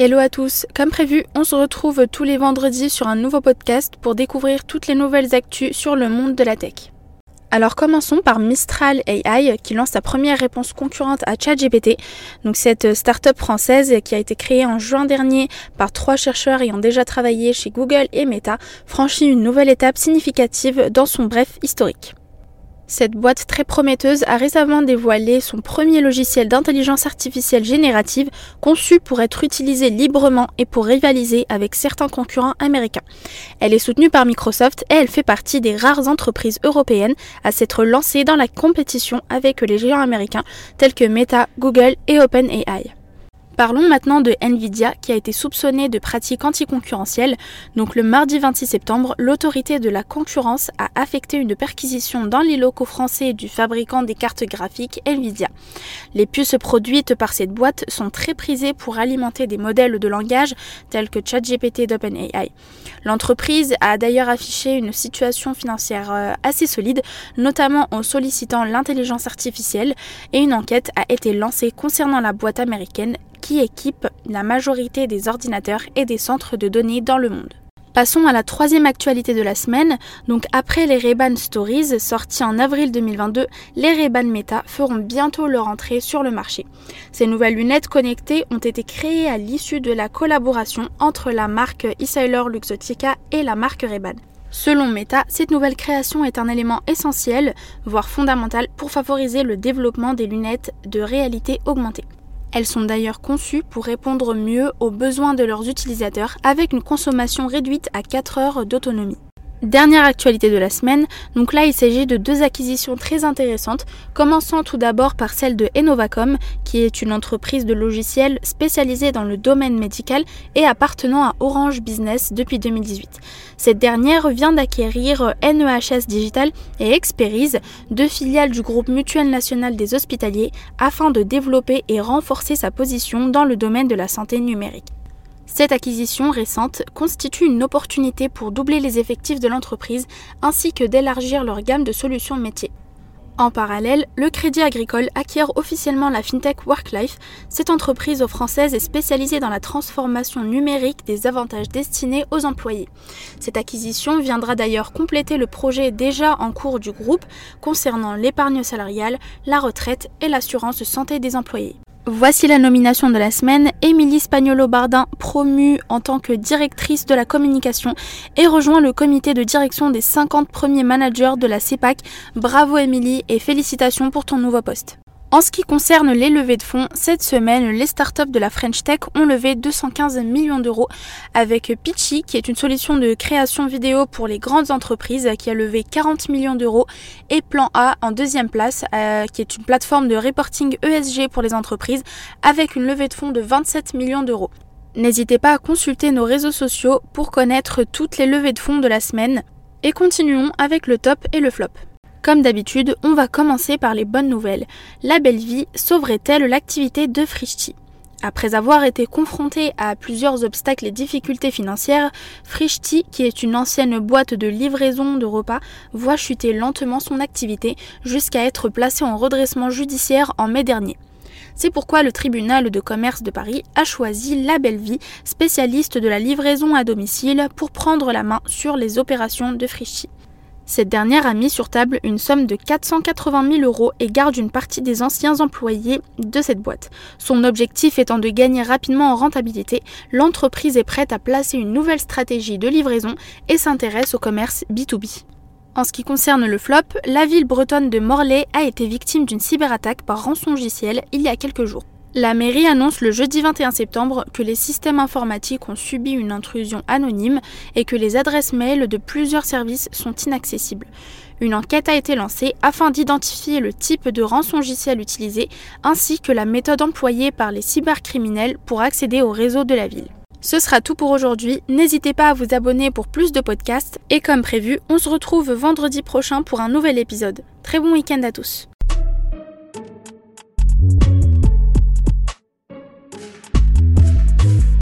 Hello à tous, comme prévu, on se retrouve tous les vendredis sur un nouveau podcast pour découvrir toutes les nouvelles actus sur le monde de la tech. Alors commençons par Mistral AI qui lance sa première réponse concurrente à ChatGPT. Donc cette start-up française qui a été créée en juin dernier par trois chercheurs ayant déjà travaillé chez Google et Meta franchit une nouvelle étape significative dans son bref historique. Cette boîte très prometteuse a récemment dévoilé son premier logiciel d'intelligence artificielle générative conçu pour être utilisé librement et pour rivaliser avec certains concurrents américains. Elle est soutenue par Microsoft et elle fait partie des rares entreprises européennes à s'être lancées dans la compétition avec les géants américains tels que Meta, Google et OpenAI. Parlons maintenant de Nvidia qui a été soupçonné de pratiques anticoncurrentielles. Donc le mardi 26 septembre, l'autorité de la concurrence a affecté une perquisition dans les locaux français du fabricant des cartes graphiques Nvidia. Les puces produites par cette boîte sont très prisées pour alimenter des modèles de langage tels que ChatGPT d'OpenAI. L'entreprise a d'ailleurs affiché une situation financière euh, assez solide, notamment en sollicitant l'intelligence artificielle, et une enquête a été lancée concernant la boîte américaine qui équipe la majorité des ordinateurs et des centres de données dans le monde. Passons à la troisième actualité de la semaine. Donc après les Ray-Ban Stories sortis en avril 2022, les Ray-Ban Meta feront bientôt leur entrée sur le marché. Ces nouvelles lunettes connectées ont été créées à l'issue de la collaboration entre la marque Esyler Luxottica et la marque Ray-Ban. Selon Meta, cette nouvelle création est un élément essentiel, voire fondamental, pour favoriser le développement des lunettes de réalité augmentée. Elles sont d'ailleurs conçues pour répondre mieux aux besoins de leurs utilisateurs avec une consommation réduite à 4 heures d'autonomie. Dernière actualité de la semaine, donc là il s'agit de deux acquisitions très intéressantes, commençant tout d'abord par celle de Enovacom, qui est une entreprise de logiciels spécialisée dans le domaine médical et appartenant à Orange Business depuis 2018. Cette dernière vient d'acquérir NEHS Digital et Experise, deux filiales du groupe Mutuel National des Hospitaliers, afin de développer et renforcer sa position dans le domaine de la santé numérique. Cette acquisition récente constitue une opportunité pour doubler les effectifs de l'entreprise ainsi que d'élargir leur gamme de solutions métiers. En parallèle, le Crédit Agricole acquiert officiellement la FinTech WorkLife. Cette entreprise française est spécialisée dans la transformation numérique des avantages destinés aux employés. Cette acquisition viendra d'ailleurs compléter le projet déjà en cours du groupe concernant l'épargne salariale, la retraite et l'assurance santé des employés. Voici la nomination de la semaine. Émilie Spagnolo-Bardin, promue en tant que directrice de la communication et rejoint le comité de direction des 50 premiers managers de la CEPAC. Bravo Émilie et félicitations pour ton nouveau poste. En ce qui concerne les levées de fonds, cette semaine, les startups de la French Tech ont levé 215 millions d'euros avec Pitchy, qui est une solution de création vidéo pour les grandes entreprises, qui a levé 40 millions d'euros, et Plan A en deuxième place, euh, qui est une plateforme de reporting ESG pour les entreprises, avec une levée de fonds de 27 millions d'euros. N'hésitez pas à consulter nos réseaux sociaux pour connaître toutes les levées de fonds de la semaine. Et continuons avec le top et le flop. Comme d'habitude, on va commencer par les bonnes nouvelles. La belle vie sauverait-elle l'activité de Frishti? Après avoir été confronté à plusieurs obstacles et difficultés financières, Frishti, qui est une ancienne boîte de livraison de repas, voit chuter lentement son activité jusqu'à être placé en redressement judiciaire en mai dernier. C'est pourquoi le tribunal de commerce de Paris a choisi La Belle Vie, spécialiste de la livraison à domicile, pour prendre la main sur les opérations de Frishti. Cette dernière a mis sur table une somme de 480 000 euros et garde une partie des anciens employés de cette boîte. Son objectif étant de gagner rapidement en rentabilité, l'entreprise est prête à placer une nouvelle stratégie de livraison et s'intéresse au commerce B2B. En ce qui concerne le flop, la ville bretonne de Morlaix a été victime d'une cyberattaque par rançongiciel il y a quelques jours. La mairie annonce le jeudi 21 septembre que les systèmes informatiques ont subi une intrusion anonyme et que les adresses mail de plusieurs services sont inaccessibles. Une enquête a été lancée afin d'identifier le type de rançongiciel utilisé ainsi que la méthode employée par les cybercriminels pour accéder au réseau de la ville. Ce sera tout pour aujourd'hui. N'hésitez pas à vous abonner pour plus de podcasts et comme prévu, on se retrouve vendredi prochain pour un nouvel épisode. Très bon week-end à tous.